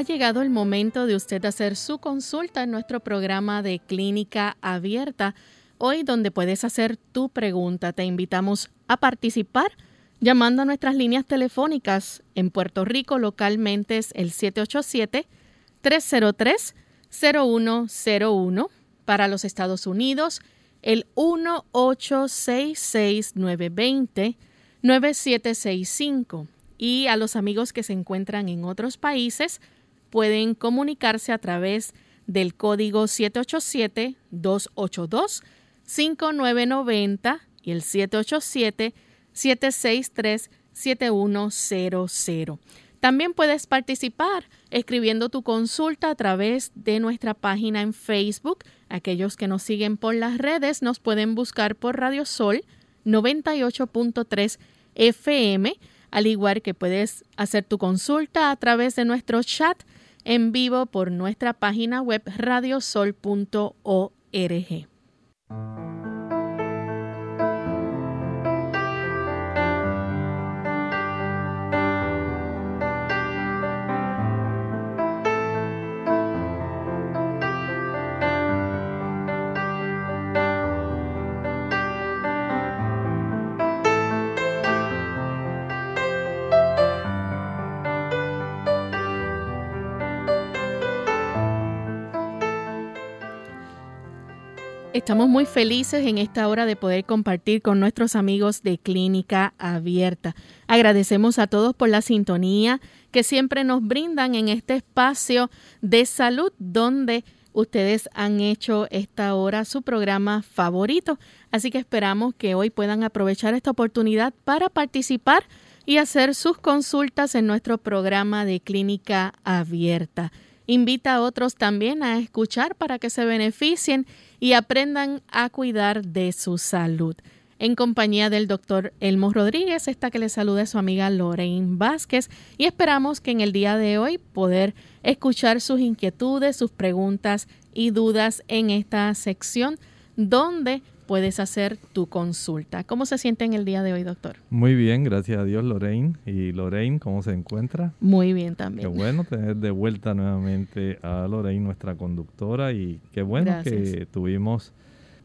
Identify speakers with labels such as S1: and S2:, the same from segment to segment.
S1: Ha llegado el momento de usted hacer su consulta en nuestro programa de clínica abierta. Hoy donde puedes hacer tu pregunta, te invitamos a participar llamando a nuestras líneas telefónicas. En Puerto Rico localmente es el 787-303-0101. Para los Estados Unidos, el 1866-920-9765. Y a los amigos que se encuentran en otros países, pueden comunicarse a través del código 787-282-5990 y el 787-763-7100. También puedes participar escribiendo tu consulta a través de nuestra página en Facebook. Aquellos que nos siguen por las redes nos pueden buscar por Radio Sol 98.3 FM, al igual que puedes hacer tu consulta a través de nuestro chat en vivo por nuestra página web radiosol.org. Estamos muy felices en esta hora de poder compartir con nuestros amigos de Clínica Abierta. Agradecemos a todos por la sintonía que siempre nos brindan en este espacio de salud donde ustedes han hecho esta hora su programa favorito. Así que esperamos que hoy puedan aprovechar esta oportunidad para participar y hacer sus consultas en nuestro programa de Clínica Abierta. Invita a otros también a escuchar para que se beneficien y aprendan a cuidar de su salud. En compañía del doctor Elmo Rodríguez, esta que le saluda su amiga Lorraine Vázquez y esperamos que en el día de hoy poder escuchar sus inquietudes, sus preguntas y dudas en esta sección donde puedes hacer tu consulta. ¿Cómo se siente en el día de hoy, doctor?
S2: Muy bien, gracias a Dios, Lorraine. ¿Y Lorraine, cómo se encuentra?
S1: Muy bien también.
S2: Qué bueno tener de vuelta nuevamente a Lorraine, nuestra conductora, y qué bueno que tuvimos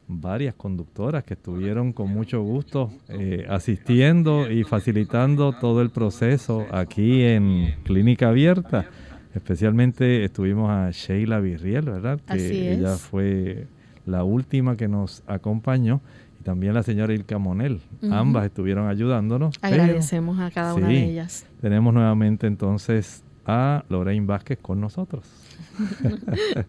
S2: varias conductoras que estuvieron con mucho gusto eh, asistiendo y facilitando todo el proceso aquí en Clínica Abierta. Especialmente estuvimos a Sheila Virriel, ¿verdad?
S1: Que
S2: ella fue la última que nos acompañó, y también la señora Ilka Monel. Ambas estuvieron ayudándonos.
S1: Agradecemos a cada una de ellas.
S2: Tenemos nuevamente entonces a Lorraine Vázquez con nosotros.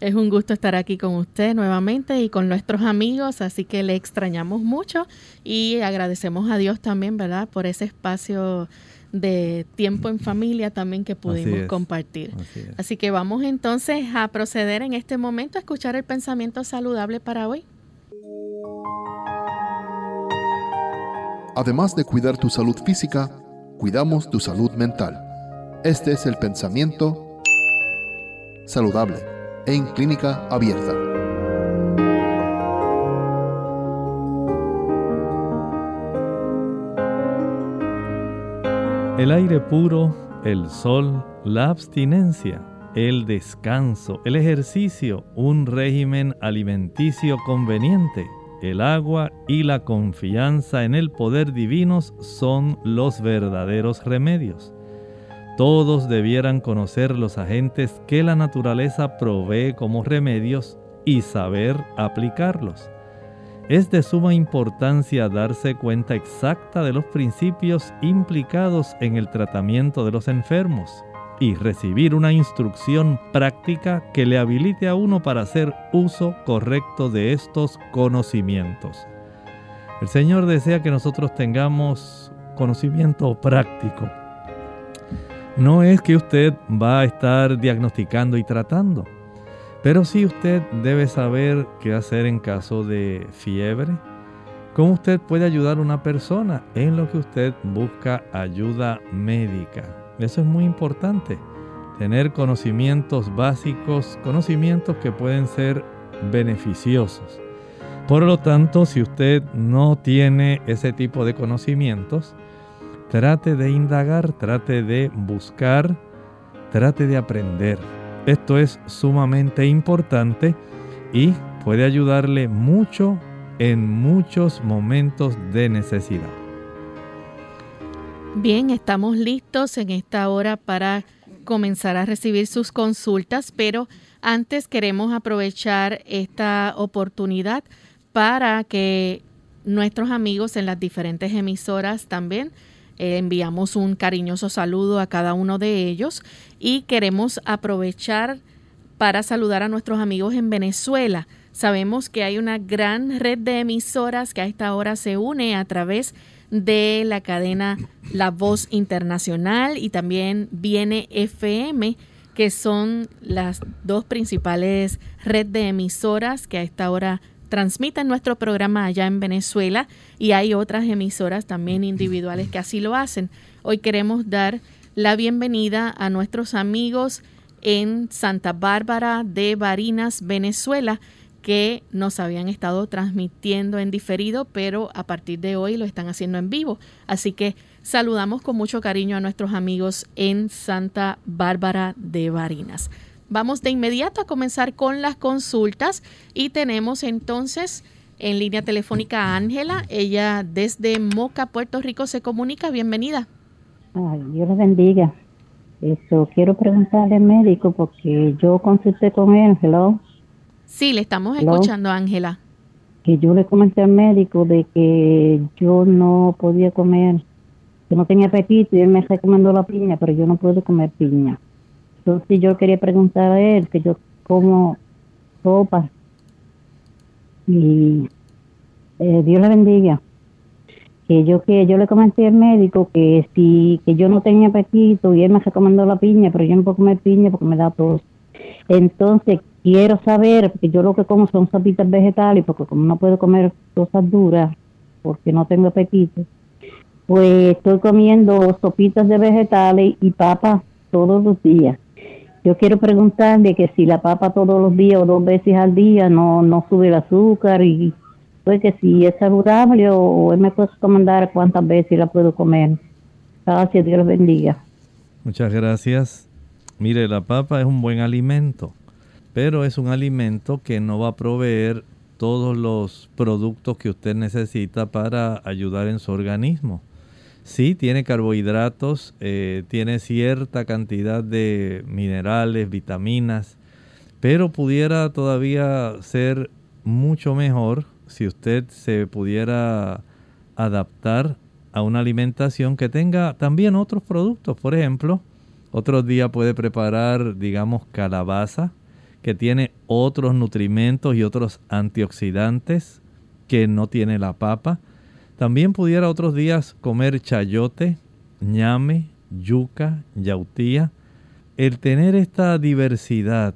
S1: es un gusto estar aquí con usted nuevamente y con nuestros amigos, así que le extrañamos mucho y agradecemos a Dios también, ¿verdad?, por ese espacio de tiempo en familia también que pudimos compartir. Así, que vamos entonces a proceder en este momento a escuchar el pensamiento saludable para hoy.
S3: Además de cuidar tu salud física, cuidamos tu salud mental. Este es el pensamiento saludable en clínica abierta.
S2: El aire puro, el sol, la abstinencia, el descanso, el ejercicio, un régimen alimenticio conveniente, el agua y la confianza en el poder divinos son los verdaderos remedios. Todos debieran conocer los agentes que la naturaleza provee como remedios y saber aplicarlos. Es de suma importancia darse cuenta exacta de los principios implicados en el tratamiento de los enfermos y recibir una instrucción práctica que le habilite a uno para hacer uso correcto de estos conocimientos. El Señor desea que nosotros tengamos conocimiento práctico. No es que usted va a estar diagnosticando y tratando pero sí usted debe saber qué hacer en caso de fiebre, cómo usted puede ayudar a una persona en lo que usted busca ayuda médica. Eso es muy importante, tener conocimientos básicos, conocimientos que pueden ser beneficiosos. Por lo tanto, si usted no tiene ese tipo de conocimientos, trate de indagar, trate de buscar, trate de aprender. Esto es sumamente importante y puede ayudarle mucho en muchos momentos de necesidad.
S1: Bien, estamos listos en esta hora para comenzar a recibir sus consultas, pero antes queremos aprovechar esta oportunidad para que nuestros amigos en las diferentes emisoras también enviamos un cariñoso saludo a cada uno de ellos y queremos aprovechar para saludar a nuestros amigos en Venezuela. Sabemos que hay una gran red de emisoras que a esta hora se une a través de la cadena La Voz Internacional y también viene FM, que son las dos principales red de emisoras que a esta hora transmiten nuestro programa allá en Venezuela y hay otras emisoras también individuales que así lo hacen. Hoy queremos dar la bienvenida a nuestros amigos en Santa Bárbara de Barinas, Venezuela, que nos habían estado transmitiendo en diferido, pero a partir de hoy lo están haciendo en vivo. Así que saludamos con mucho cariño a nuestros amigos en Santa Bárbara de Barinas. Vamos de inmediato a comenzar con las consultas y tenemos entonces en línea telefónica a Ángela. Ella desde Moca, Puerto Rico, se comunica. Bienvenida.
S4: Ay, Dios le bendiga. Eso, quiero preguntarle al médico porque yo consulté con él, hello.
S1: Sí, le estamos escuchando, Ángela.
S4: Que yo le comenté al médico de que yo no podía comer, que no tenía apetito y él me recomendó la piña, pero yo no puedo comer piña. Entonces yo quería preguntar a él, que yo como sopa. Y eh, Dios le bendiga. Que yo que yo le comenté al médico que si que yo no tenía apetito y él me recomendó la piña, pero yo no puedo comer piña porque me da tos. Entonces quiero saber, porque yo lo que como son sopitas vegetales, porque como no puedo comer cosas duras, porque no tengo apetito, pues estoy comiendo sopitas de vegetales y papas todos los días. Yo quiero preguntarle que si la papa todos los días o dos veces al día no, no sube el azúcar y pues que si es saludable o, él me puede recomendar cuántas veces la puedo comer. Gracias, Dios bendiga.
S2: Muchas gracias. Mire, la papa es un buen alimento, pero es un alimento que no va a proveer todos los productos que usted necesita para ayudar en su organismo. Sí, tiene carbohidratos, eh, tiene cierta cantidad de minerales, vitaminas, pero pudiera todavía ser mucho mejor si usted se pudiera adaptar a una alimentación que tenga también otros productos. Por ejemplo, Otros días puede preparar, digamos, calabaza, que tiene otros nutrimentos y otros antioxidantes que no tiene la papa. También pudiera otros días comer chayote, ñame, yuca, yautía. El tener esta diversidad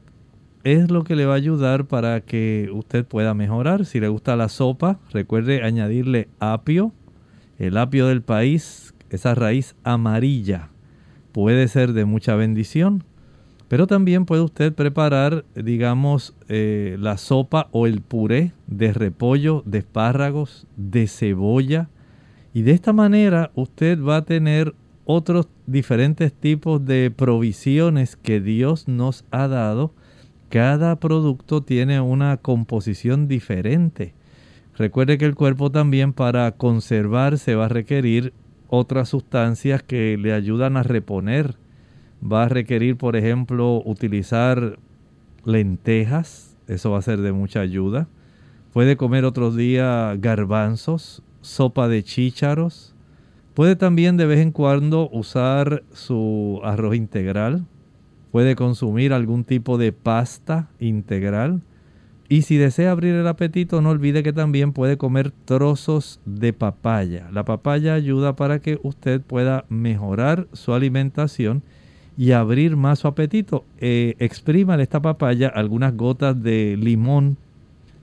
S2: es lo que le va a ayudar para que usted pueda mejorar. Si le gusta la sopa, recuerde añadirle apio, el apio del país, esa raíz amarilla, puede ser de mucha bendición. Pero también puede usted preparar, digamos, eh, la sopa o el puré de repollo, de espárragos, de cebolla. Y de esta manera usted va a tener otros diferentes tipos de provisiones que Dios nos ha dado cada producto tiene una composición diferente. Recuerde que el cuerpo también para conservarse va a requerir otras sustancias que le ayudan a reponer. Va a requerir, por ejemplo, utilizar lentejas, eso va a ser de mucha ayuda. Puede comer otros días garbanzos, sopa de chícharos. Puede también de vez en cuando usar su arroz integral, puede consumir algún tipo de pasta integral. Y si desea abrir el apetito, no olvide que también puede comer trozos de papaya. La papaya ayuda para que usted pueda mejorar su alimentación y abrir más su apetito. Eh, exprímale esta papaya algunas gotas de limón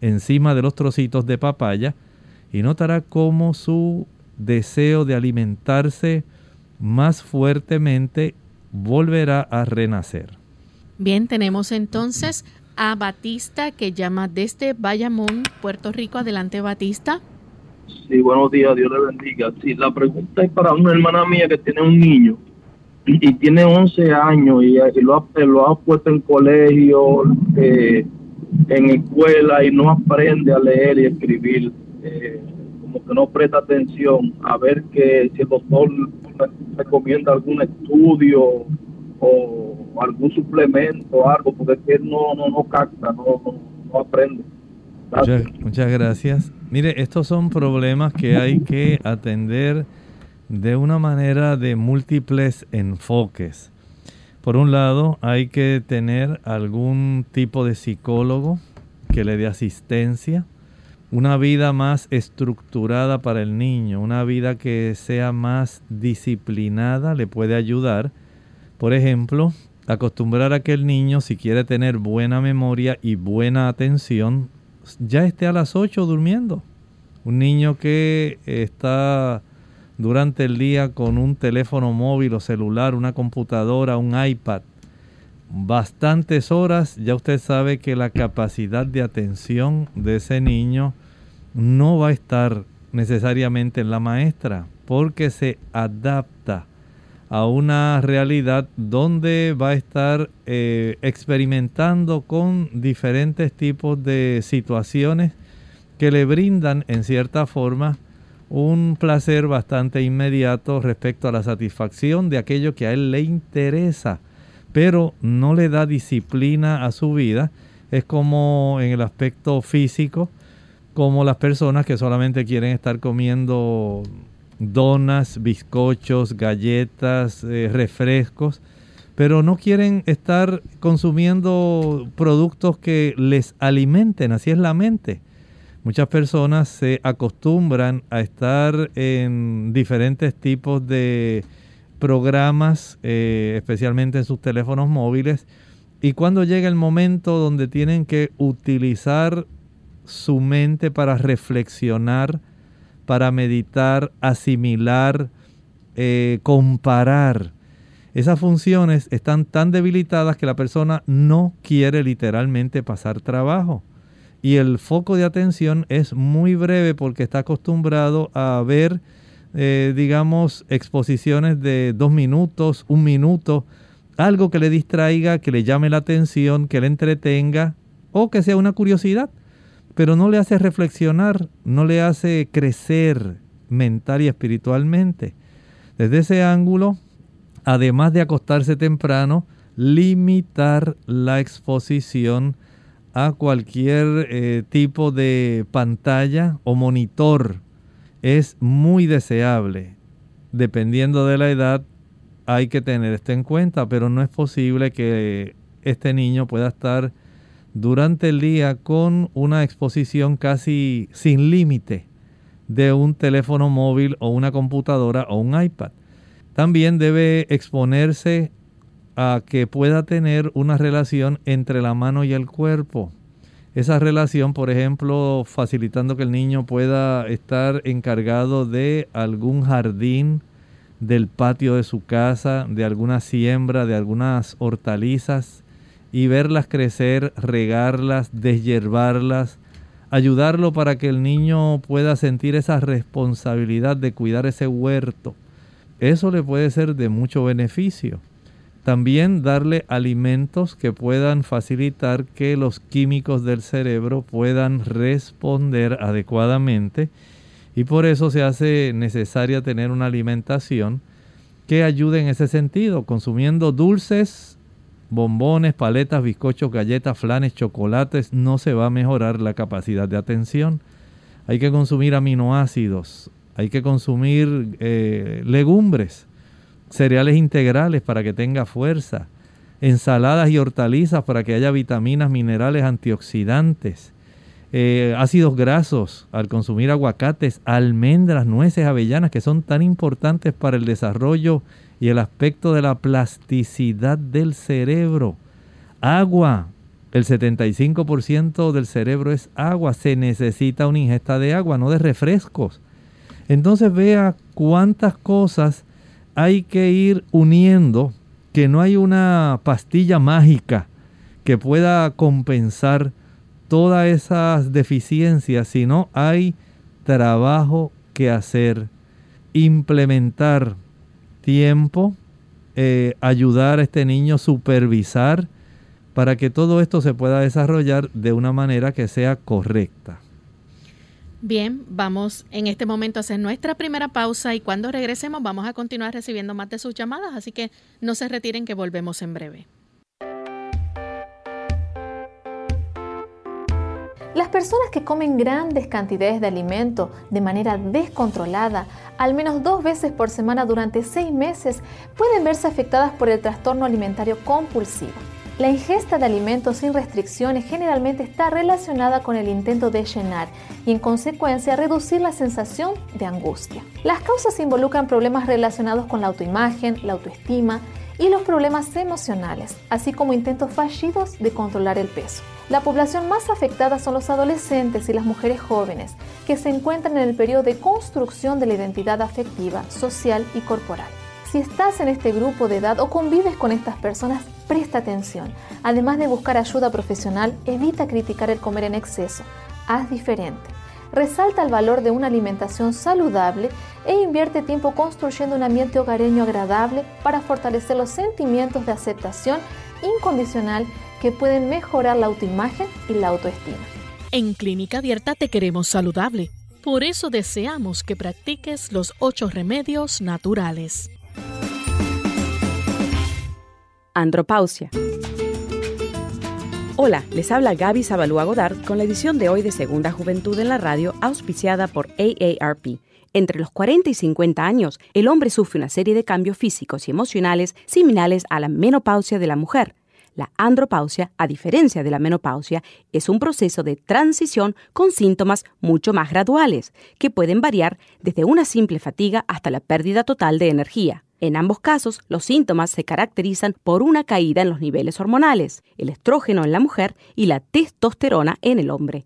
S2: encima de los trocitos de papaya y notará cómo su deseo de alimentarse más fuertemente volverá a renacer.
S1: Bien, tenemos entonces a Batista que llama desde Bayamón, Puerto Rico. Adelante, Batista.
S5: Sí, buenos días, Dios le bendiga. Sí, la pregunta es para una hermana mía que tiene un niño y, tiene 11 años y, lo, ha, puesto en colegio, eh, en escuela y no aprende a leer y escribir. Eh, como que no presta atención a ver que si el doctor recomienda algún estudio o algún suplemento, algo, porque es que no, no, no capta, no, no, aprende.
S2: Muchas, gracias. Mire, estos son problemas que hay que atender de una manera de múltiples enfoques. Por un lado, hay que tener algún tipo de psicólogo que le dé asistencia una vida más estructurada para el niño, una vida que sea más disciplinada le puede ayudar. Por ejemplo, acostumbrar a que el niño, si quiere tener buena memoria y buena atención, ya esté a las 8 durmiendo. Un niño que está durante el día con un teléfono móvil o celular, una computadora, un iPad, bastantes horas, ya usted sabe que la capacidad de atención de ese niño no va a estar necesariamente en la maestra, porque se adapta a una realidad donde va a estar eh, experimentando con diferentes tipos de situaciones que le brindan en cierta forma un placer bastante inmediato respecto a la satisfacción de aquello que a él le interesa pero no le da disciplina a su vida. Es como en el aspecto físico, como las personas que solamente quieren estar comiendo donas, bizcochos, galletas, eh, refrescos, pero no quieren estar consumiendo productos que les alimenten, así es la mente. Muchas personas se acostumbran a estar en diferentes tipos de programas, eh, especialmente en sus teléfonos móviles, y cuando llega el momento donde tienen que utilizar su mente para reflexionar, para meditar, asimilar, eh, comparar, esas funciones están tan debilitadas que la persona no quiere literalmente pasar trabajo. Y el foco de atención es muy breve porque está acostumbrado a ver eh, digamos, exposiciones de dos minutos, un minuto, algo que le distraiga, que le llame la atención, que le entretenga o que sea una curiosidad, pero no le hace reflexionar, no le hace crecer mental y espiritualmente. Desde ese ángulo, además de acostarse temprano, limitar la exposición a cualquier eh, tipo de pantalla o monitor es muy deseable, dependiendo de la edad, hay que tener esto en cuenta, pero no es posible que este niño pueda estar durante el día con una exposición casi sin límite de un teléfono móvil o una computadora o un iPad. También debe exponerse a que pueda tener una relación entre la mano y el cuerpo. Esa relación, por ejemplo, facilitando que el niño pueda estar encargado de algún jardín, del patio de su casa, de alguna siembra, de algunas hortalizas, y verlas crecer, regarlas, deshiervarlas, ayudarlo para que el niño pueda sentir esa responsabilidad de cuidar ese huerto. Eso le puede ser de mucho beneficio. También darle alimentos que puedan facilitar que los químicos del cerebro puedan responder adecuadamente. Y por eso se hace necesaria tener una alimentación que ayude en ese sentido, consumiendo dulces, bombones, paletas, bizcochos, galletas, flanes, chocolates, no se va a mejorar la capacidad de atención. Hay que consumir aminoácidos, hay que consumir eh, legumbres, cereales integrales para que tenga fuerza, ensaladas y hortalizas para que haya vitaminas, minerales, antioxidantes, eh, ácidos grasos al consumir aguacates, almendras, nueces, avellanas, que son tan importantes para el desarrollo y el aspecto de la plasticidad del cerebro. Agua, el 75% del cerebro es agua, se necesita una ingesta de agua, no de refrescos. Entonces vea cuántas cosas hay que ir uniendo, que no hay una pastilla mágica que pueda compensar todas esas deficiencias, sino hay trabajo que hacer, implementar tiempo, eh, ayudar a este niño, supervisar, para que todo esto se pueda desarrollar de una manera que sea correcta.
S1: Bien, vamos en este momento a hacer nuestra primera pausa y cuando regresemos vamos a continuar recibiendo más de sus llamadas, así que no se retiren que volvemos en breve.
S6: Las personas que comen grandes cantidades de alimento de manera descontrolada, al menos dos veces por semana durante seis meses, pueden verse afectadas por el trastorno alimentario compulsivo. La ingesta de alimentos sin restricciones generalmente está relacionada con el intento de llenar y en consecuencia reducir la sensación de angustia. Las causas involucran problemas relacionados con la autoimagen, la autoestima y los problemas emocionales, así como intentos fallidos de controlar el peso. La población más afectada son los adolescentes y las mujeres jóvenes, que se encuentran en el periodo de construcción de la identidad afectiva, social y corporal. Si estás en este grupo de edad o convives con estas personas, presta atención. Además de buscar ayuda profesional, evita criticar el comer en exceso. Haz diferente. Resalta el valor de una alimentación saludable e invierte tiempo construyendo un ambiente hogareño agradable para fortalecer los sentimientos de aceptación incondicional que pueden mejorar la autoimagen y la autoestima.
S1: En Clínica Abierta te queremos saludable. Por eso deseamos que practiques los ocho remedios naturales.
S7: Andropausia. Hola, les habla Gaby Zabalúa Godard con la edición de hoy de Segunda Juventud en la Radio, auspiciada por AARP. Entre los 40 y 50 años, el hombre sufre una serie de cambios físicos y emocionales similares a la menopausia de la mujer. La andropausia, a diferencia de la menopausia, es un proceso de transición con síntomas mucho más graduales, que pueden variar desde una simple fatiga hasta la pérdida total de energía. En ambos casos, los síntomas se caracterizan por una caída en los niveles hormonales, el estrógeno en la mujer y la testosterona en el hombre.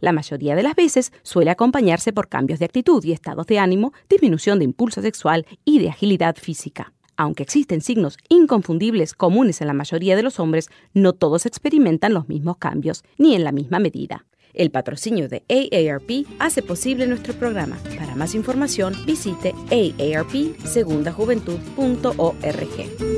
S7: la mayoría de las veces suele acompañarse por cambios de actitud y estados de ánimo, disminución de impulso sexual y de agilidad física. Aunque existen signos inconfundibles comunes en la mayoría de los hombres, no todos experimentan los mismos cambios, ni en la misma medida. El patrocinio de AARP hace posible nuestro programa. Para más información, visite aarpsegundajuventud.org.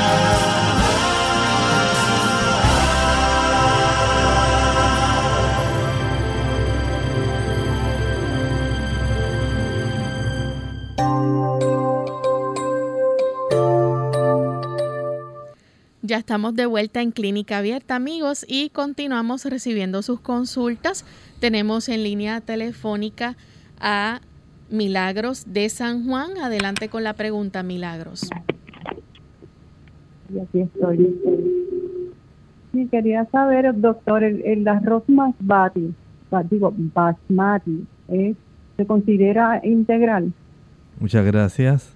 S1: Ya estamos de vuelta en Clínica Abierta, amigos, y continuamos recibiendo sus consultas. Tenemos en línea telefónica a Milagros de San Juan. Adelante con la pregunta, Milagros.
S8: Y aquí estoy. Sí, quería saber, doctor, el, arroz basmati, digo, basmati, ¿eh? ¿se considera integral?
S2: Muchas gracias.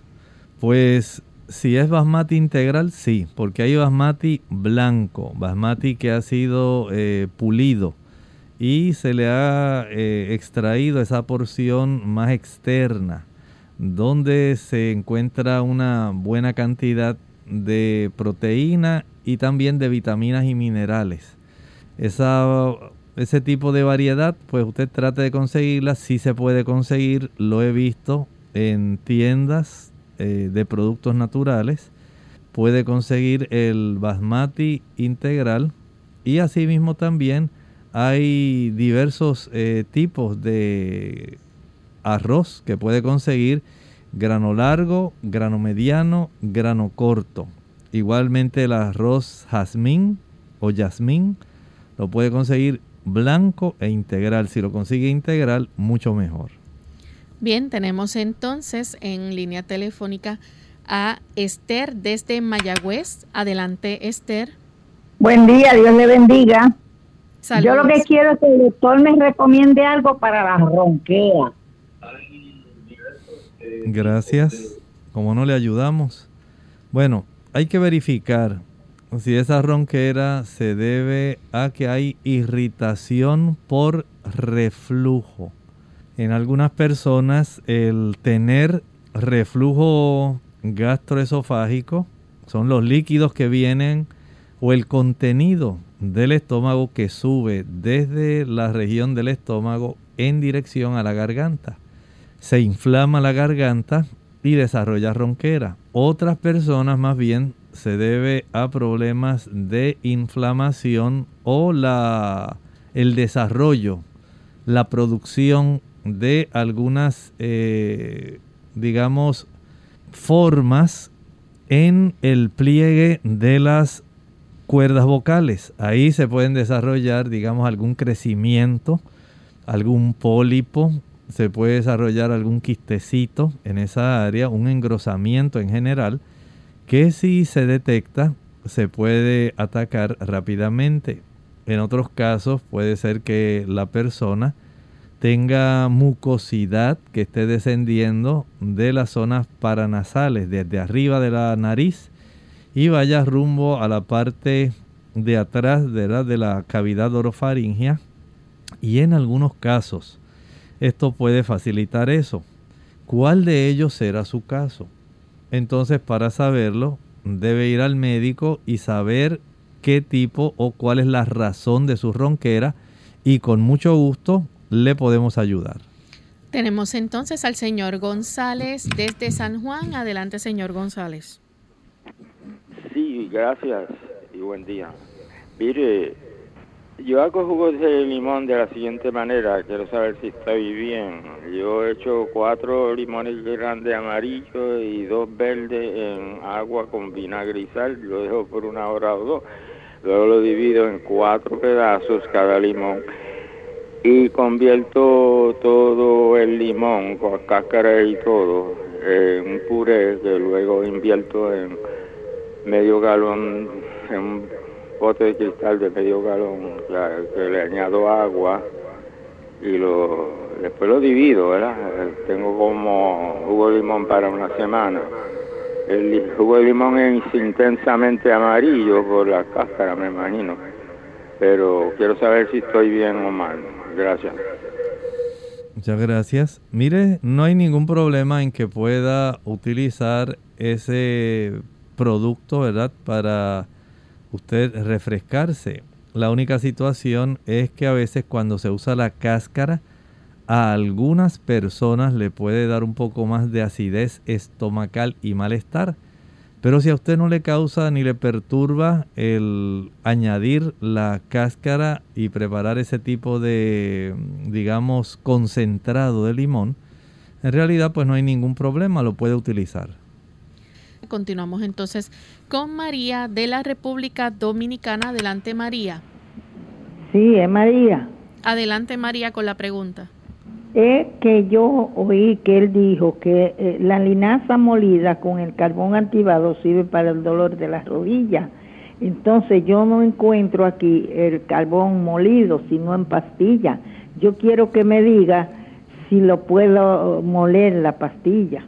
S2: Pues si es basmati integral, sí, porque hay basmati blanco, basmati que ha sido eh, pulido y se le ha eh, extraído esa porción más externa, donde se encuentra una buena cantidad de proteína y también de vitaminas y minerales. Esa, ese tipo de variedad, pues usted trate de conseguirla, si se puede conseguir, lo he visto en tiendas eh, de productos naturales, puede conseguir el basmati integral y asimismo también hay diversos eh, tipos de arroz que puede conseguir grano largo, grano mediano, grano corto. Igualmente el arroz jazmín o yasmín lo puede conseguir blanco e integral. Si lo consigue integral, mucho mejor.
S1: Bien, tenemos entonces en línea telefónica a Esther desde Mayagüez. Adelante, Esther.
S9: Buen día, Dios le bendiga. Yo lo que quiero es que el doctor me recomiende algo para la ronquera.
S2: Gracias. Como no le ayudamos? Bueno, hay que verificar si esa ronquera se debe a que hay irritación por reflujo. En algunas personas el tener reflujo gastroesofágico son los líquidos que vienen o el contenido del estómago que sube desde la región del estómago en dirección a la garganta. Se inflama la garganta y desarrolla ronquera. Otras personas más bien se debe a problemas de inflamación o la, el desarrollo, la producción de algunas, eh, digamos, formas en el pliegue de las cuerdas vocales. Ahí se pueden desarrollar, digamos, algún crecimiento, algún pólipo, se puede desarrollar algún quistecito en esa área, un engrosamiento en general, que si se detecta se puede atacar rápidamente. En otros casos puede ser que la persona tenga mucosidad que esté descendiendo de las zonas paranasales, desde arriba de la nariz, y vaya rumbo a la parte de atrás de la, de la cavidad orofaringea. Y en algunos casos, esto puede facilitar eso. ¿Cuál de ellos será su caso? Entonces, para saberlo, debe ir al médico y saber qué tipo o cuál es la razón de su ronquera y con mucho gusto le podemos ayudar.
S1: Tenemos entonces al señor González desde San Juan. Adelante, señor González.
S10: Sí, gracias y buen día. Mire, yo hago jugos de limón de la siguiente manera, quiero saber si estoy bien. Yo he hecho cuatro limones grandes amarillos y dos verdes en agua con vinagre y sal, lo dejo por una hora o dos. Luego lo divido en cuatro pedazos cada limón y convierto todo el limón con cáscara y todo en un puré que luego invierto en medio galón, en un bote de cristal de medio galón, que le añado agua y lo después lo divido, ¿verdad? Tengo como jugo de limón para una semana. El jugo de limón es intensamente amarillo por la cáscara, me imagino. Pero quiero saber si estoy bien o mal. Gracias.
S2: Muchas gracias. Mire, no hay ningún problema en que pueda utilizar ese producto, ¿verdad? Para usted refrescarse. La única situación es que a veces cuando se usa la cáscara, a algunas personas le puede dar un poco más de acidez estomacal y malestar. Pero si a usted no le causa ni le perturba el añadir la cáscara y preparar ese tipo de, digamos, concentrado de limón, en realidad pues no hay ningún problema, lo puede utilizar.
S1: Continuamos entonces con María de la República Dominicana. Adelante María.
S9: Sí, es María.
S1: Adelante María con la pregunta
S9: es que yo oí que él dijo que eh, la linaza molida con el carbón activado sirve para el dolor de las rodillas. Entonces yo no encuentro aquí el carbón molido, sino en pastilla. Yo quiero que me diga si lo puedo moler la pastilla.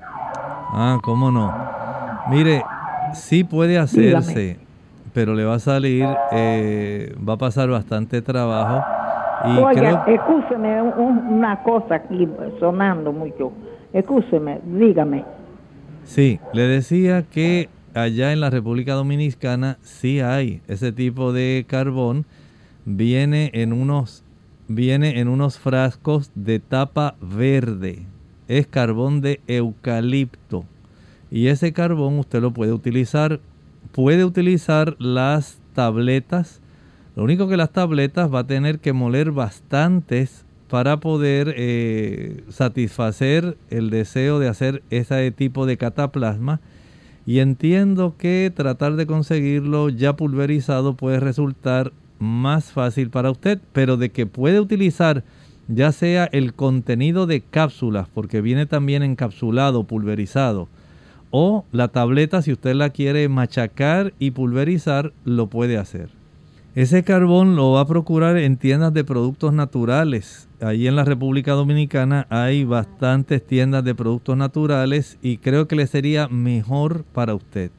S2: Ah, cómo no. Mire, sí puede hacerse, pero le va a salir, eh, va a pasar bastante trabajo
S9: Oiga, escúcheme una cosa aquí sonando mucho. Escúcheme, dígame.
S2: Sí, le decía que allá en la República Dominicana sí hay ese tipo de carbón. Viene en unos, viene en unos frascos de tapa verde. Es carbón de eucalipto. Y ese carbón usted lo puede utilizar. Puede utilizar las tabletas lo único que las tabletas va a tener que moler bastantes para poder eh, satisfacer el deseo de hacer ese tipo de cataplasma. Y entiendo que tratar de conseguirlo ya pulverizado puede resultar más fácil para usted, pero de que puede utilizar ya sea el contenido de cápsulas, porque viene también encapsulado, pulverizado, o la tableta si usted la quiere machacar y pulverizar, lo puede hacer. Ese carbón lo va a procurar en tiendas de productos naturales. Ahí en la República Dominicana hay bastantes tiendas de productos naturales y creo que le sería mejor para usted.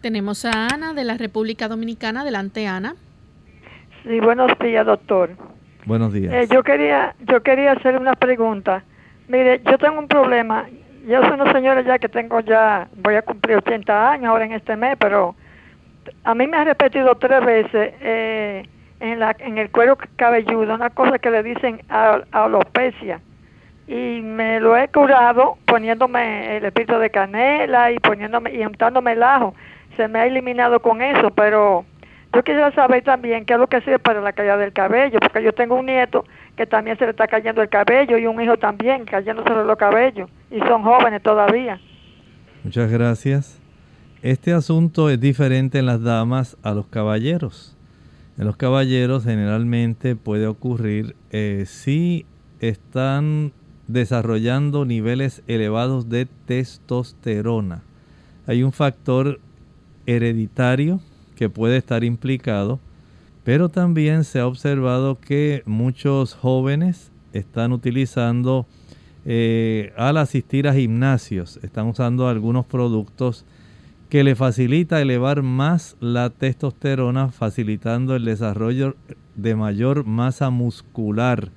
S1: Tenemos a Ana de la República Dominicana. Adelante, Ana.
S11: Sí, buenos días, doctor.
S2: Buenos días.
S11: Eh, yo quería yo quería hacer una pregunta. Mire, yo tengo un problema. Yo soy una señora ya que tengo ya, voy a cumplir 80 años ahora en este mes, pero a mí me ha repetido tres veces eh, en, la, en el cuero cabelludo una cosa que le dicen alopecia. Y me lo he curado poniéndome el espíritu de canela y poniéndome y untándome el ajo. Se me ha eliminado con eso pero yo quisiera saber también qué es lo que sirve para la caída del cabello porque yo tengo un nieto que también se le está cayendo el cabello y un hijo también cayéndose los cabellos y son jóvenes todavía.
S2: Muchas gracias este asunto es diferente en las damas a los caballeros. En los caballeros generalmente puede ocurrir eh, si están desarrollando niveles elevados de testosterona. Hay un factor hereditario que puede estar implicado, pero también se ha observado que muchos jóvenes están utilizando, eh, al asistir a gimnasios, están usando algunos productos que le facilita elevar más la testosterona, facilitando el desarrollo de mayor masa muscular.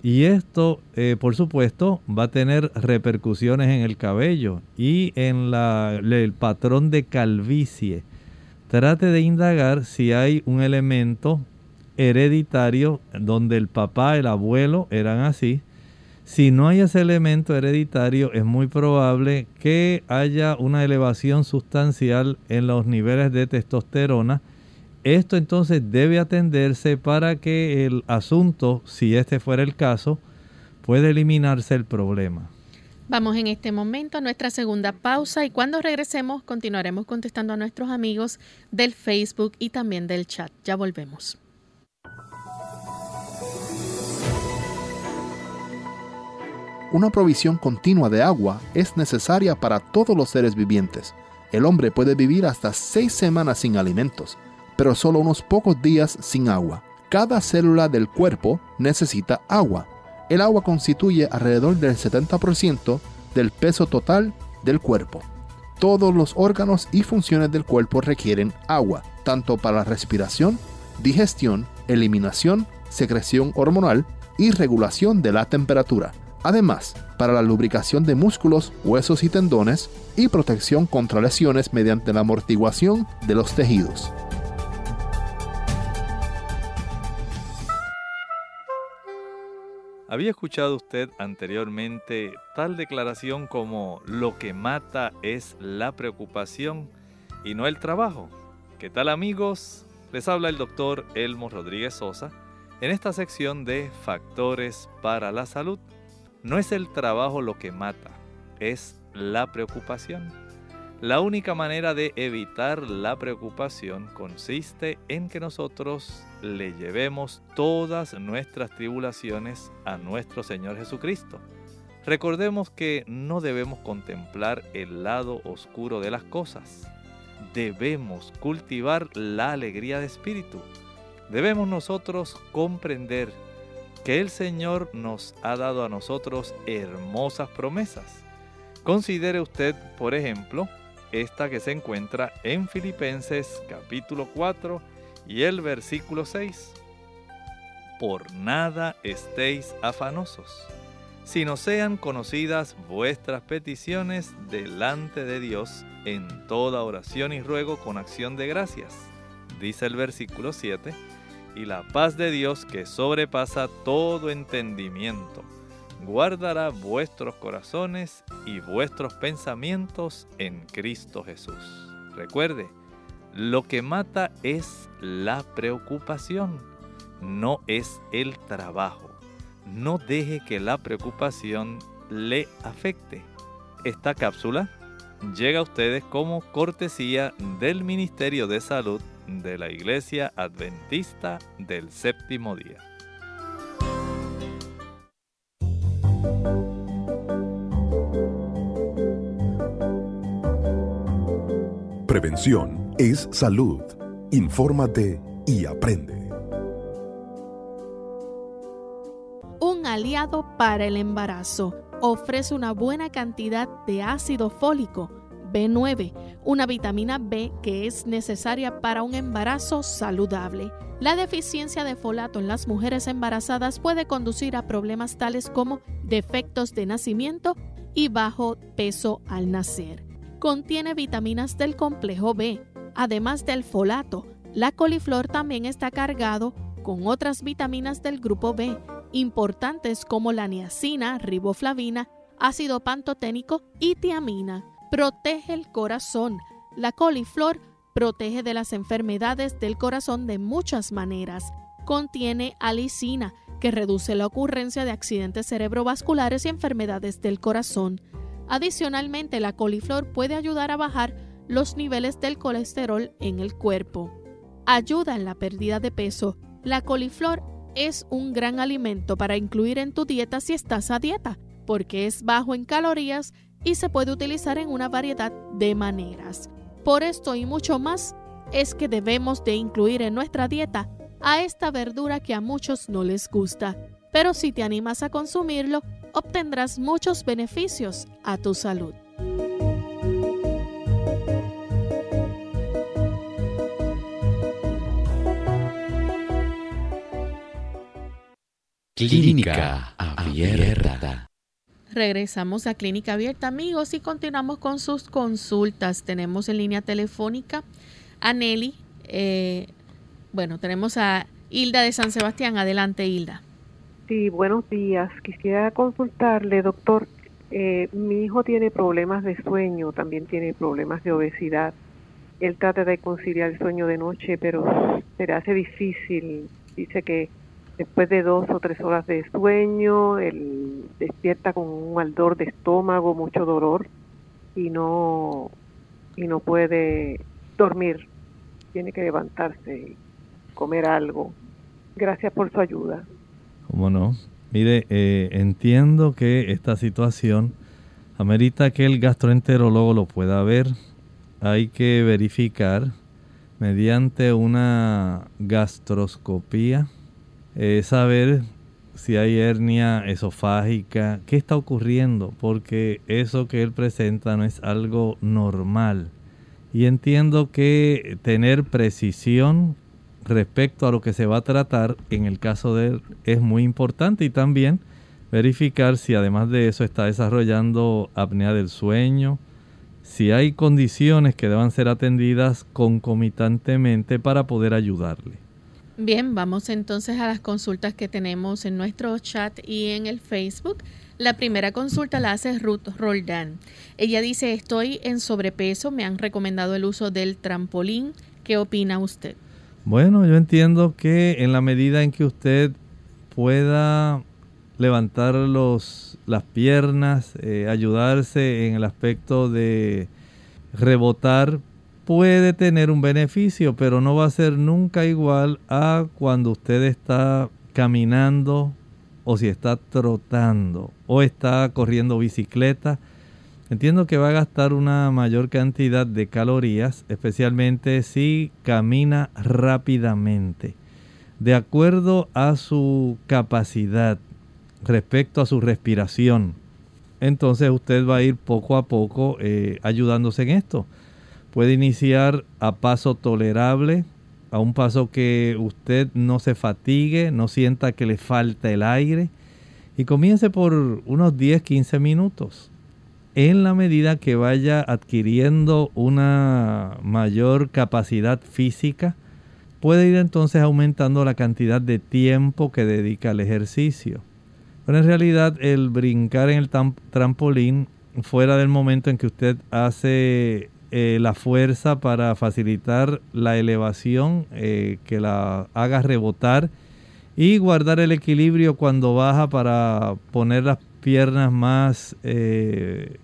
S2: Y esto, eh, por supuesto, va a tener repercusiones en el cabello y en el patrón de calvicie. Trate de indagar si hay un elemento hereditario donde el papá, el abuelo eran así. Si no hay ese elemento hereditario, es muy probable que haya una elevación sustancial en los niveles de testosterona. Esto entonces debe atenderse para que el asunto, si este fuera el caso, pueda eliminarse el problema.
S1: Vamos en este momento a nuestra segunda pausa y cuando regresemos continuaremos contestando a nuestros amigos del Facebook y también del chat. Ya volvemos.
S3: Una provisión continua de agua es necesaria para todos los seres vivientes. El hombre puede vivir hasta seis semanas sin alimentos, pero solo unos pocos días sin agua. Cada célula del cuerpo necesita agua. El agua constituye alrededor del 70% del peso total del cuerpo. Todos los órganos y funciones del cuerpo requieren agua, tanto para la respiración, digestión, eliminación, secreción hormonal y regulación de la temperatura. Además, para la lubricación de músculos, huesos y tendones y protección contra lesiones mediante la amortiguación de los tejidos.
S2: ¿Había escuchado usted anteriormente tal declaración como lo que mata es la preocupación y no el trabajo? ¿Qué tal amigos? Les habla el doctor Elmo Rodríguez Sosa en esta sección de Factores para la Salud. No es el trabajo lo que mata, es la preocupación. La única manera de evitar la preocupación consiste en que nosotros le llevemos todas nuestras tribulaciones a nuestro Señor Jesucristo. Recordemos que no debemos contemplar el lado oscuro de las cosas. Debemos cultivar la alegría de espíritu. Debemos nosotros comprender que el Señor nos ha dado a nosotros hermosas promesas. Considere usted, por ejemplo, esta que se encuentra en Filipenses capítulo 4 y el versículo 6. Por nada estéis afanosos, sino sean conocidas vuestras peticiones delante de Dios en toda oración y ruego con acción de gracias. Dice el versículo 7 y la paz de Dios que sobrepasa todo entendimiento, guardará vuestros corazones y vuestros pensamientos en Cristo Jesús. Recuerde, lo que mata es la preocupación, no es el trabajo. No deje que la preocupación le afecte. Esta cápsula llega a ustedes como cortesía del Ministerio de Salud de la Iglesia Adventista del Séptimo Día.
S12: Prevención es salud. Infórmate y aprende.
S1: Un aliado para el embarazo ofrece una buena cantidad de ácido fólico B9, una vitamina B que es necesaria para un embarazo saludable. La deficiencia de folato en las mujeres embarazadas puede conducir a problemas tales como defectos de nacimiento y bajo peso al nacer. Contiene vitaminas del complejo B. Además del folato, la coliflor también está cargado con otras vitaminas del grupo B, importantes como la niacina, riboflavina, ácido pantoténico y tiamina protege el corazón. La coliflor protege de las enfermedades del corazón de muchas maneras. Contiene alicina, que reduce la ocurrencia de accidentes cerebrovasculares y enfermedades del corazón. Adicionalmente, la coliflor puede ayudar a bajar los niveles del colesterol en el cuerpo. Ayuda en la pérdida de peso. La coliflor es un gran alimento para incluir en tu dieta si estás a dieta, porque es bajo en calorías y se puede utilizar en una variedad de maneras. Por esto y mucho más es que debemos de incluir en nuestra dieta a esta verdura que a muchos no les gusta, pero si te animas a consumirlo, obtendrás muchos beneficios a tu salud.
S13: Clínica Abierta.
S1: Regresamos a Clínica Abierta, amigos, y continuamos con sus consultas. Tenemos en línea telefónica a Nelly. Eh, bueno, tenemos a Hilda de San Sebastián. Adelante, Hilda.
S14: Sí, buenos días. Quisiera consultarle, doctor. Eh, mi hijo tiene problemas de sueño, también tiene problemas de obesidad. Él trata de conciliar el sueño de noche, pero se le hace difícil. Dice que después de dos o tres horas de sueño, él despierta con un ardor de estómago, mucho dolor y no y no puede dormir. Tiene que levantarse y comer algo. Gracias por su ayuda.
S2: ¿Cómo no? Mire, eh, entiendo que esta situación amerita que el gastroenterólogo lo pueda ver. Hay que verificar mediante una gastroscopía, eh, saber si hay hernia esofágica, qué está ocurriendo, porque eso que él presenta no es algo normal. Y entiendo que tener precisión respecto a lo que se va a tratar en el caso de él es muy importante y también verificar si además de eso está desarrollando apnea del sueño, si hay condiciones que deban ser atendidas concomitantemente para poder ayudarle.
S1: Bien, vamos entonces a las consultas que tenemos en nuestro chat y en el Facebook. La primera consulta la hace Ruth Roldán. Ella dice, estoy en sobrepeso, me han recomendado el uso del trampolín. ¿Qué opina usted?
S2: Bueno, yo entiendo que en la medida en que usted pueda levantar los, las piernas, eh, ayudarse en el aspecto de rebotar puede tener un beneficio, pero no va a ser nunca igual a cuando usted está caminando o si está trotando o está corriendo bicicleta. Entiendo que va a gastar una mayor cantidad de calorías, especialmente si camina rápidamente. De acuerdo a su capacidad respecto a su respiración, entonces usted va a ir poco a poco eh, ayudándose en esto. Puede iniciar a paso tolerable, a un paso que usted no se fatigue, no sienta que le falta el aire. Y comience por unos 10-15 minutos. En la medida que vaya adquiriendo una mayor capacidad física, puede ir entonces aumentando la cantidad de tiempo que dedica al ejercicio. Pero en realidad el brincar en el trampolín fuera del momento en que usted hace eh, la fuerza para facilitar la elevación, eh, que la haga rebotar y guardar el equilibrio cuando baja para poner las piernas más eh,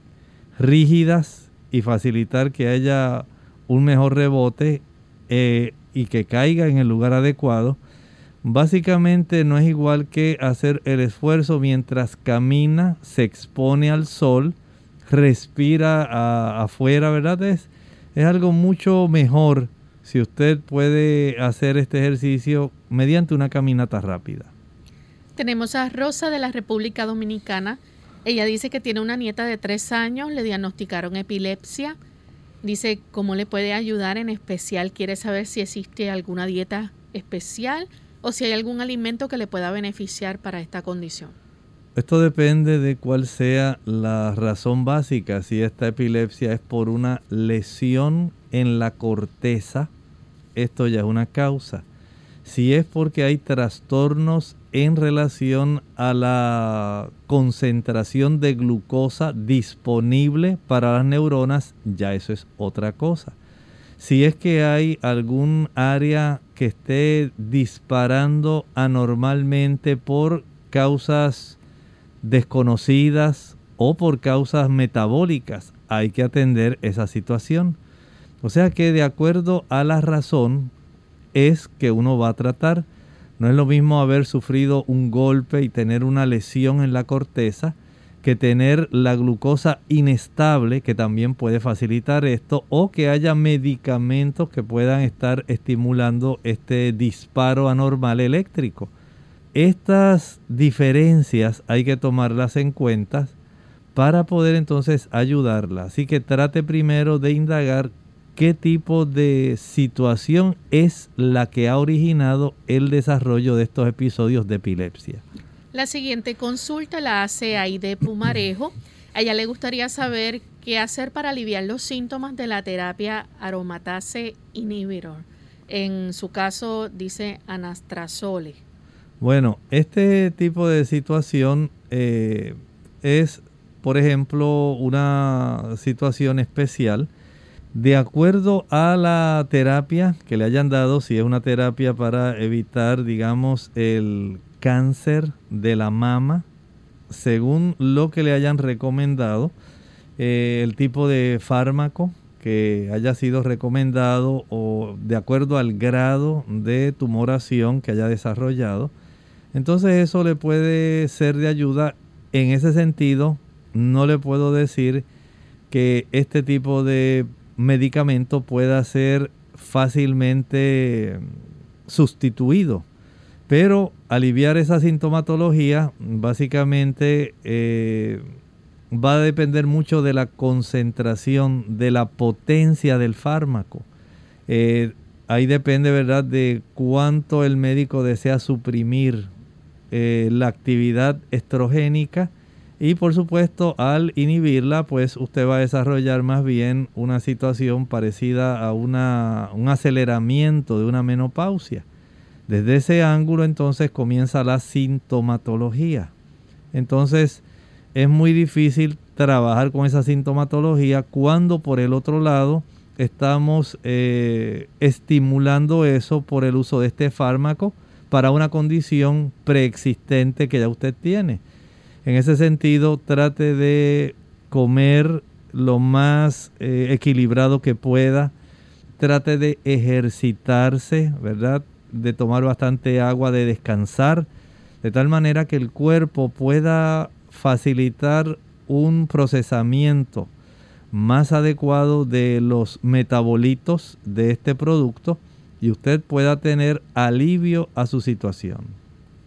S2: rígidas y facilitar que haya un mejor rebote y que caiga en el lugar adecuado. Básicamente no es igual que hacer el esfuerzo mientras camina, se expone al sol, respira afuera, ¿verdad? Es, es algo mucho mejor si usted puede hacer este ejercicio mediante una caminata rápida.
S1: Tenemos a Rosa de la República Dominicana. Ella dice que tiene una nieta de tres años, le diagnosticaron epilepsia. Dice cómo le puede ayudar, en especial quiere saber si existe alguna dieta especial o si hay algún alimento que le pueda beneficiar para esta condición.
S2: Esto depende de cuál sea la razón básica. Si esta epilepsia es por una lesión en la corteza, esto ya es una causa. Si es porque hay trastornos en relación a la concentración de glucosa disponible para las neuronas, ya eso es otra cosa. Si es que hay algún área que esté disparando anormalmente por causas desconocidas o por causas metabólicas, hay que atender esa situación. O sea que de acuerdo a la razón es que uno va a tratar. No es lo mismo haber sufrido un golpe y tener una lesión en la corteza que tener la glucosa inestable, que también puede facilitar esto, o que haya medicamentos que puedan estar estimulando este disparo anormal eléctrico. Estas diferencias hay que tomarlas en cuenta para poder entonces ayudarla. Así que trate primero de indagar qué tipo de situación es la que ha originado el desarrollo de estos episodios de epilepsia.
S1: La siguiente consulta la hace Aide Pumarejo. A ella le gustaría saber qué hacer para aliviar los síntomas de la terapia aromatase inhibitor. En su caso dice anastrazole.
S2: Bueno, este tipo de situación eh, es, por ejemplo, una situación especial de acuerdo a la terapia que le hayan dado, si es una terapia para evitar, digamos, el cáncer de la mama, según lo que le hayan recomendado, eh, el tipo de fármaco que haya sido recomendado o de acuerdo al grado de tumoración que haya desarrollado. Entonces eso le puede ser de ayuda. En ese sentido, no le puedo decir que este tipo de medicamento pueda ser fácilmente sustituido. Pero aliviar esa sintomatología básicamente eh, va a depender mucho de la concentración, de la potencia del fármaco. Eh, ahí depende, ¿verdad?, de cuánto el médico desea suprimir eh, la actividad estrogénica y por supuesto, al inhibirla, pues usted va a desarrollar más bien una situación parecida a una, un aceleramiento de una menopausia. Desde ese ángulo entonces comienza la sintomatología. Entonces es muy difícil trabajar con esa sintomatología cuando por el otro lado estamos eh, estimulando eso por el uso de este fármaco para una condición preexistente que ya usted tiene. En ese sentido, trate de comer lo más eh, equilibrado que pueda. Trate de ejercitarse, ¿verdad? De tomar bastante agua, de descansar, de tal manera que el cuerpo pueda facilitar un procesamiento más adecuado de los metabolitos de este producto y usted pueda tener alivio a su situación.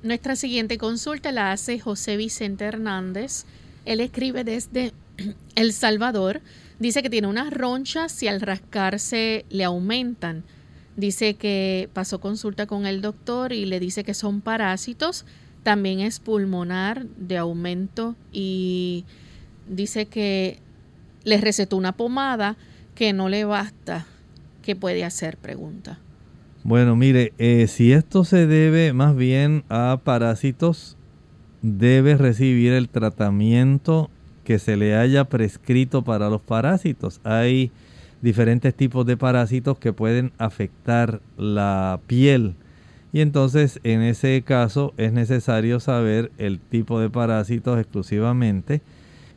S1: Nuestra siguiente consulta la hace José Vicente Hernández. Él escribe desde El Salvador. Dice que tiene unas ronchas y al rascarse le aumentan. Dice que pasó consulta con el doctor y le dice que son parásitos. También es pulmonar de aumento y dice que le recetó una pomada que no le basta. ¿Qué puede hacer? Pregunta.
S2: Bueno, mire, eh, si esto se debe más bien a parásitos, debe recibir el tratamiento que se le haya prescrito para los parásitos. Hay diferentes tipos de parásitos que pueden afectar la piel. Y entonces en ese caso es necesario saber el tipo de parásitos exclusivamente.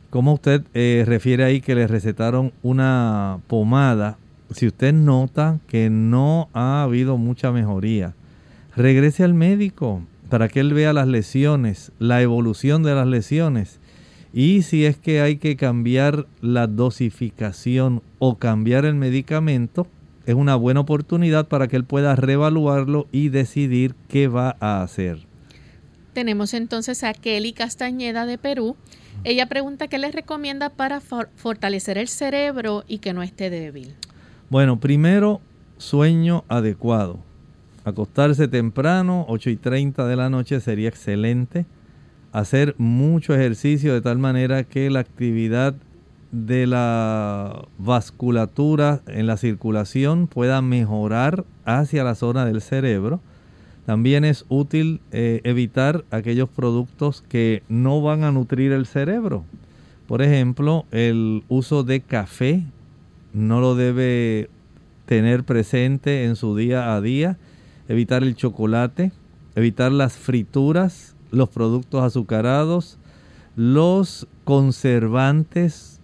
S2: Como usted eh, refiere ahí que le recetaron una pomada si usted nota que no ha habido mucha mejoría, regrese al médico para que él vea las lesiones, la evolución de las lesiones. Y si es que hay que cambiar la dosificación o cambiar el medicamento, es una buena oportunidad para que él pueda reevaluarlo y decidir qué va a hacer.
S1: Tenemos entonces a Kelly Castañeda de Perú. Ella pregunta qué le recomienda para fortalecer el cerebro y que no esté débil.
S2: Bueno, primero, sueño adecuado. Acostarse temprano, 8 y 30 de la noche sería excelente. Hacer mucho ejercicio de tal manera que la actividad de la vasculatura en la circulación pueda mejorar hacia la zona del cerebro. También es útil eh, evitar aquellos productos que no van a nutrir el cerebro. Por ejemplo, el uso de café no lo debe tener presente en su día a día, evitar el chocolate, evitar las frituras, los productos azucarados, los conservantes,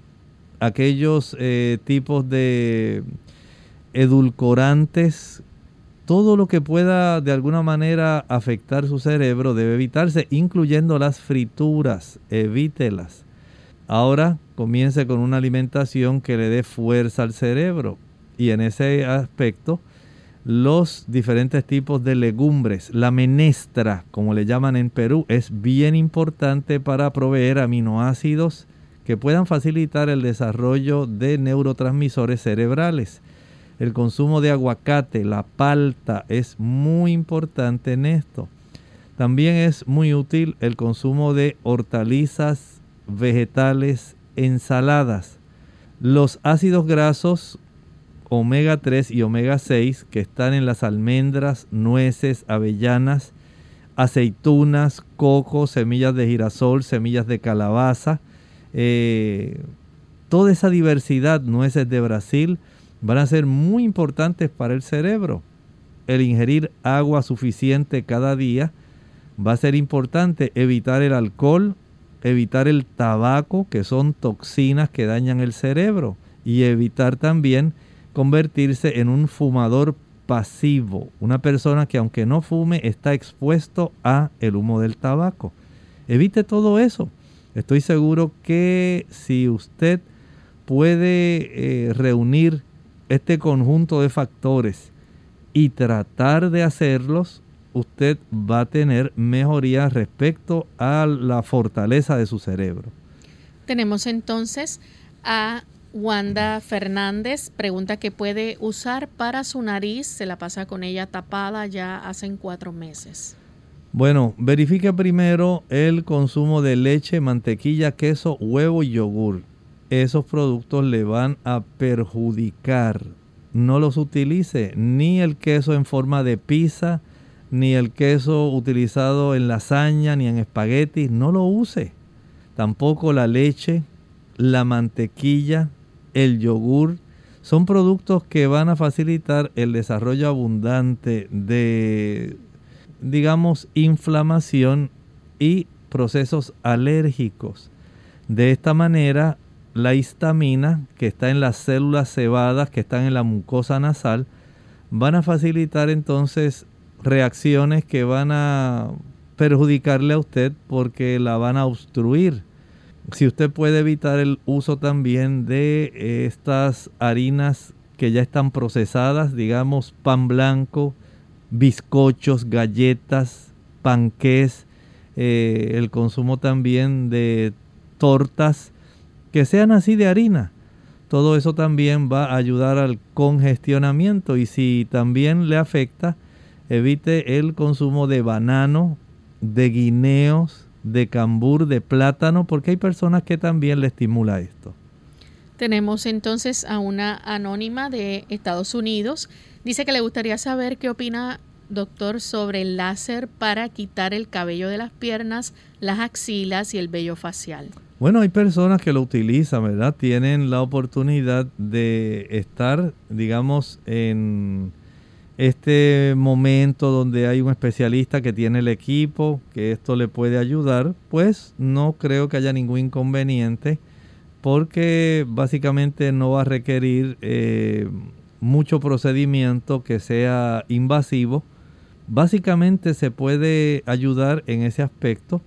S2: aquellos eh, tipos de edulcorantes, todo lo que pueda de alguna manera afectar su cerebro debe evitarse, incluyendo las frituras, evítelas. Ahora comience con una alimentación que le dé fuerza al cerebro. Y en ese aspecto, los diferentes tipos de legumbres, la menestra, como le llaman en Perú, es bien importante para proveer aminoácidos que puedan facilitar el desarrollo de neurotransmisores cerebrales. El consumo de aguacate, la palta, es muy importante en esto. También es muy útil el consumo de hortalizas vegetales, ensaladas. Los ácidos grasos omega 3 y omega 6 que están en las almendras, nueces, avellanas, aceitunas, coco, semillas de girasol, semillas de calabaza. Eh, toda esa diversidad, nueces de Brasil, van a ser muy importantes para el cerebro. El ingerir agua suficiente cada día va a ser importante. Evitar el alcohol, evitar el tabaco, que son toxinas que dañan el cerebro. Y evitar también convertirse en un fumador pasivo, una persona que aunque no fume está expuesto a el humo del tabaco. Evite todo eso. Estoy seguro que si usted puede eh, reunir este conjunto de factores y tratar de hacerlos, usted va a tener mejoría respecto a la fortaleza de su cerebro.
S1: Tenemos entonces a Wanda Fernández, pregunta que puede usar para su nariz, se la pasa con ella tapada ya hace cuatro meses.
S2: Bueno, verifique primero el consumo de leche, mantequilla, queso, huevo y yogur esos productos le van a perjudicar. No los utilice, ni el queso en forma de pizza, ni el queso utilizado en lasaña, ni en espaguetis, no lo use. Tampoco la leche, la mantequilla, el yogur, son productos que van a facilitar el desarrollo abundante de, digamos, inflamación y procesos alérgicos. De esta manera la histamina que está en las células cebadas que están en la mucosa nasal van a facilitar entonces reacciones que van a perjudicarle a usted porque la van a obstruir. Si usted puede evitar el uso también de estas harinas que ya están procesadas, digamos pan blanco, bizcochos, galletas, panqués, eh, el consumo también de tortas, que sean así de harina. Todo eso también va a ayudar al congestionamiento y si también le afecta, evite el consumo de banano, de guineos, de cambur, de plátano, porque hay personas que también le estimula esto.
S1: Tenemos entonces a una anónima de Estados Unidos. Dice que le gustaría saber qué opina, doctor, sobre el láser para quitar el cabello de las piernas, las axilas y el vello facial.
S2: Bueno, hay personas que lo utilizan, ¿verdad? Tienen la oportunidad de estar, digamos, en este momento donde hay un especialista que tiene el equipo, que esto le puede ayudar, pues no creo que haya ningún inconveniente porque básicamente no va a requerir eh, mucho procedimiento que sea invasivo. Básicamente se puede ayudar en ese aspecto.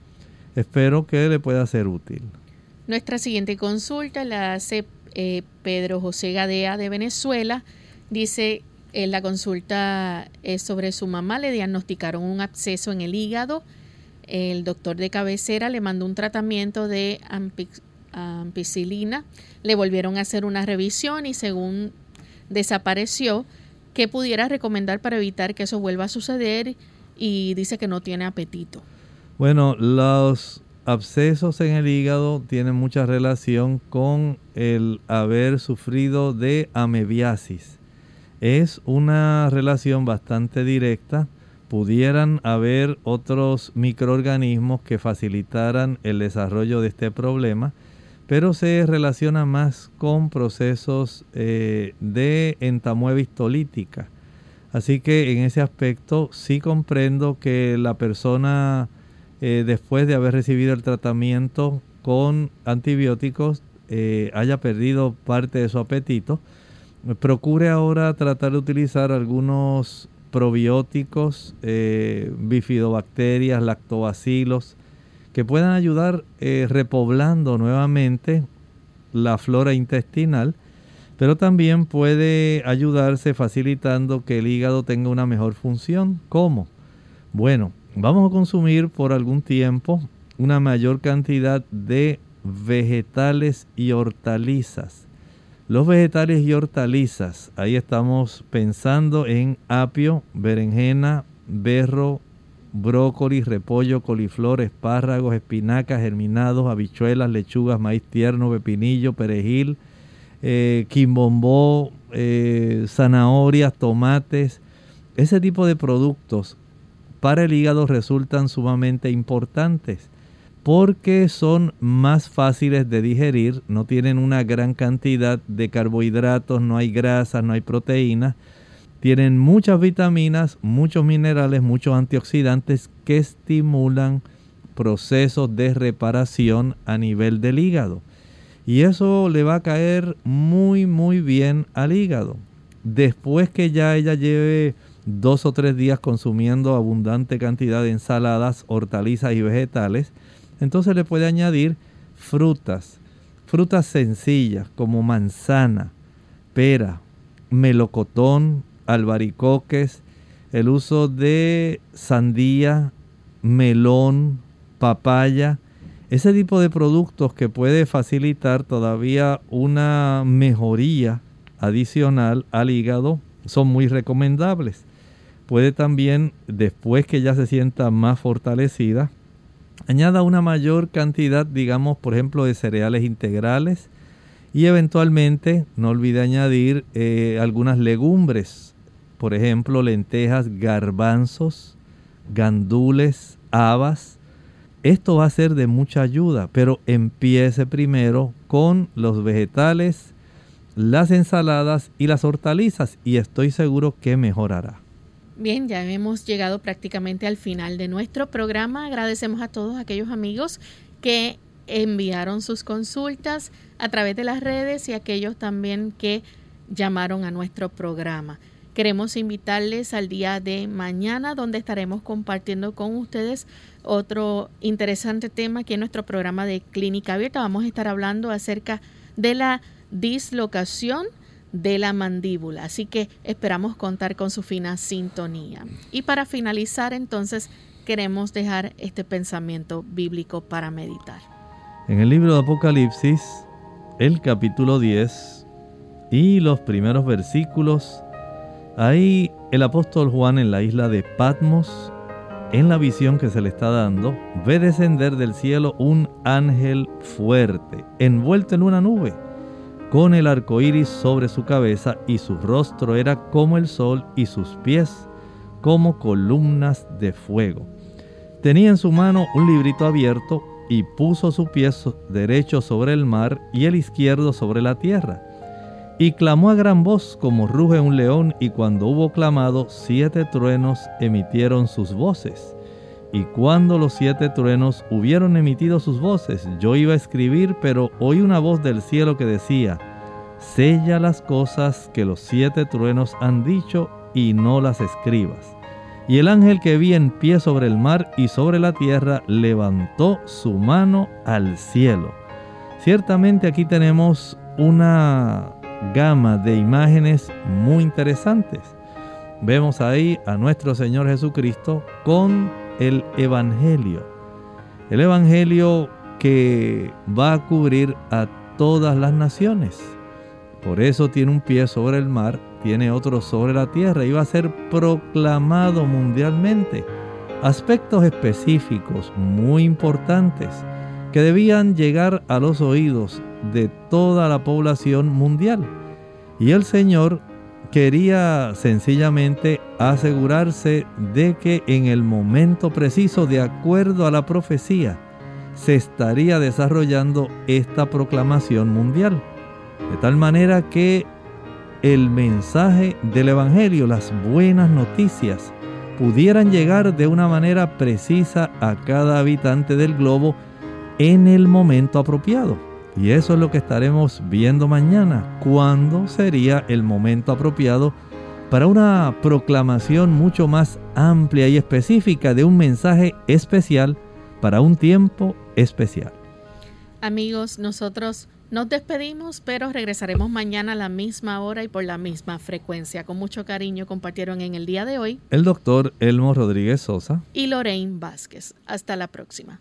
S2: Espero que le pueda ser útil.
S1: Nuestra siguiente consulta la hace eh, Pedro José Gadea de Venezuela. Dice, en eh, la consulta es sobre su mamá, le diagnosticaron un absceso en el hígado. El doctor de cabecera le mandó un tratamiento de ampicilina. Le volvieron a hacer una revisión y según desapareció, ¿qué pudiera recomendar para evitar que eso vuelva a suceder? Y dice que no tiene apetito.
S2: Bueno, los abscesos en el hígado tienen mucha relación con el haber sufrido de amebiasis. Es una relación bastante directa. Pudieran haber otros microorganismos que facilitaran el desarrollo de este problema, pero se relaciona más con procesos eh, de entamueva histolítica. Así que en ese aspecto sí comprendo que la persona eh, después de haber recibido el tratamiento con antibióticos eh, haya perdido parte de su apetito, procure ahora tratar de utilizar algunos probióticos, eh, bifidobacterias, lactobacilos, que puedan ayudar repoblando nuevamente la flora intestinal, pero también puede ayudarse facilitando que el hígado tenga una mejor función. ¿Cómo? Bueno, vamos a consumir por algún tiempo una mayor cantidad de vegetales y hortalizas. Los vegetales y hortalizas, ahí estamos pensando en apio, berenjena, berro, brócoli, repollo, coliflor, espárragos, espinacas, germinados, habichuelas, lechugas, maíz tierno, pepinillo, perejil, eh, quimbombó, eh, zanahorias, tomates. Ese tipo de productos para el hígado resultan sumamente importantes porque son más fáciles de digerir, no tienen una gran cantidad de carbohidratos, no hay grasas, no hay proteínas, tienen muchas vitaminas, muchos minerales, muchos antioxidantes que estimulan procesos de reparación a nivel del hígado. Y eso le va a caer muy, muy bien al hígado. Después que ya ella lleve dos o tres días consumiendo abundante cantidad de ensaladas, hortalizas y vegetales, entonces le puede añadir frutas, frutas sencillas como manzana, pera, melocotón, albaricoques, el uso de sandía, melón, papaya, ese tipo de productos que puede facilitar todavía una mejoría adicional al hígado son muy recomendables. Puede también, después que ya se sienta más fortalecida, añada una mayor cantidad, digamos, por ejemplo, de cereales integrales y eventualmente no olvide añadir eh, algunas legumbres, por ejemplo, lentejas, garbanzos, gandules, habas. Esto va a ser de mucha ayuda, pero empiece primero con los vegetales, las ensaladas y las hortalizas y estoy seguro que mejorará.
S1: Bien, ya hemos llegado prácticamente al final de nuestro programa. Agradecemos a todos aquellos amigos que enviaron sus consultas a través de las redes y aquellos también que llamaron a nuestro programa. Queremos invitarles al día de mañana donde estaremos compartiendo con ustedes otro interesante tema aquí en nuestro programa de Clínica Abierta. Vamos a estar hablando acerca de la dislocación de la mandíbula. Así que esperamos contar con su fina sintonía. Y para finalizar, entonces, queremos dejar este pensamiento bíblico para meditar.
S2: En el libro de Apocalipsis, el capítulo 10 y los primeros versículos, ahí el apóstol Juan en la isla de Patmos, en la visión que se le está dando, ve descender del cielo un ángel fuerte, envuelto en una nube con el arco iris sobre su cabeza, y su rostro era como el sol, y sus pies como columnas de fuego. Tenía en su mano un librito abierto, y puso su pie derecho sobre el mar y el izquierdo sobre la tierra. Y clamó a gran voz como ruge un león, y cuando hubo clamado, siete truenos emitieron sus voces. Y cuando los siete truenos hubieron emitido sus voces, yo iba a escribir, pero oí una voz del cielo que decía, Sella las cosas que los siete truenos han dicho y no las escribas. Y el ángel que vi en pie sobre el mar y sobre la tierra levantó su mano al cielo. Ciertamente aquí tenemos una gama de imágenes muy interesantes. Vemos ahí a nuestro Señor Jesucristo con el Evangelio. El Evangelio que va a cubrir a todas las naciones. Por eso tiene un pie sobre el mar, tiene otro sobre la tierra y va a ser proclamado mundialmente. Aspectos específicos muy importantes que debían llegar a los oídos de toda la población mundial. Y el Señor quería sencillamente asegurarse de que en el momento preciso, de acuerdo a la profecía, se estaría desarrollando esta proclamación mundial. De tal manera que el mensaje del Evangelio, las buenas noticias, pudieran llegar de una manera precisa a cada habitante del globo en el momento apropiado. Y eso es lo que estaremos viendo mañana, cuándo sería el momento apropiado para una proclamación mucho más amplia y específica de un mensaje especial para un tiempo especial.
S1: Amigos, nosotros nos despedimos, pero regresaremos mañana a la misma hora y por la misma frecuencia. Con mucho cariño compartieron en el día de hoy
S2: el doctor Elmo Rodríguez Sosa
S1: y Lorraine Vázquez. Hasta la próxima.